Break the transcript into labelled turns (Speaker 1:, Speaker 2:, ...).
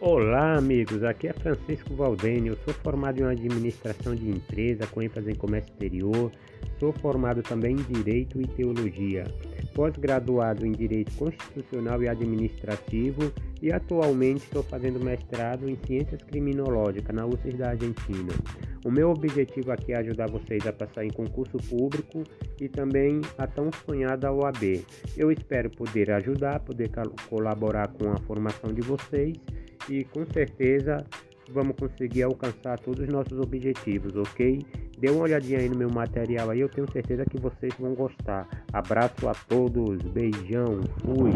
Speaker 1: Olá, amigos. Aqui é Francisco Valdênio. Sou formado em administração de empresa com ênfase em comércio exterior. Sou formado também em direito e teologia. Pós-graduado em direito constitucional e administrativo e atualmente estou fazendo mestrado em ciências criminológicas na UCES da Argentina. O meu objetivo aqui é ajudar vocês a passar em concurso público e também a tão sonhada OAB. Eu espero poder ajudar, poder colaborar com a formação de vocês e com certeza vamos conseguir alcançar todos os nossos objetivos, ok? Dê uma olhadinha aí no meu material aí, eu tenho certeza que vocês vão gostar. Abraço a todos, beijão, fui!